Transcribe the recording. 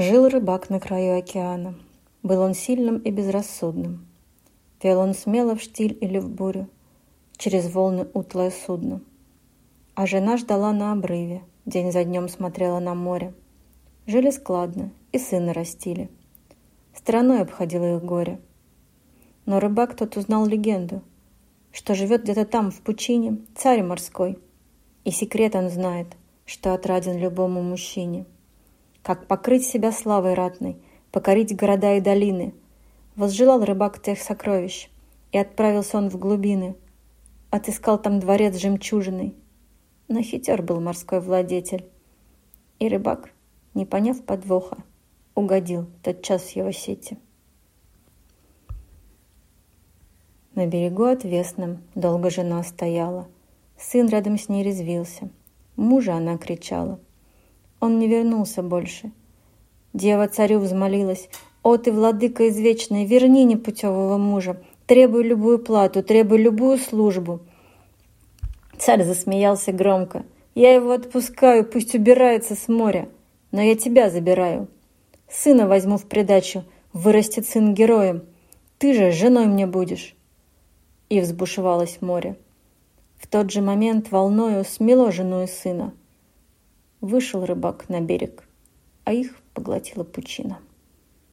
Жил рыбак на краю океана. Был он сильным и безрассудным. Вел он смело в штиль или в бурю, Через волны утлое судно. А жена ждала на обрыве, День за днем смотрела на море. Жили складно и сына растили. Стороной обходило их горе. Но рыбак тот узнал легенду, Что живет где-то там, в пучине, царь морской. И секрет он знает, что отраден любому мужчине — как покрыть себя славой ратной, покорить города и долины. Возжелал рыбак тех сокровищ, и отправился он в глубины. Отыскал там дворец жемчужиной. Но хитер был морской владетель. И рыбак, не поняв подвоха, угодил тот час в его сети. На берегу отвесном долго жена стояла. Сын рядом с ней резвился. Мужа она кричала — он не вернулся больше. Дева царю взмолилась. «О ты, владыка извечный, верни непутевого мужа! Требуй любую плату, требуй любую службу!» Царь засмеялся громко. «Я его отпускаю, пусть убирается с моря, но я тебя забираю. Сына возьму в придачу, вырастет сын героем. Ты же женой мне будешь!» И взбушевалось море. В тот же момент волною смело жену и сына. Вышел рыбак на берег, а их поглотила пучина.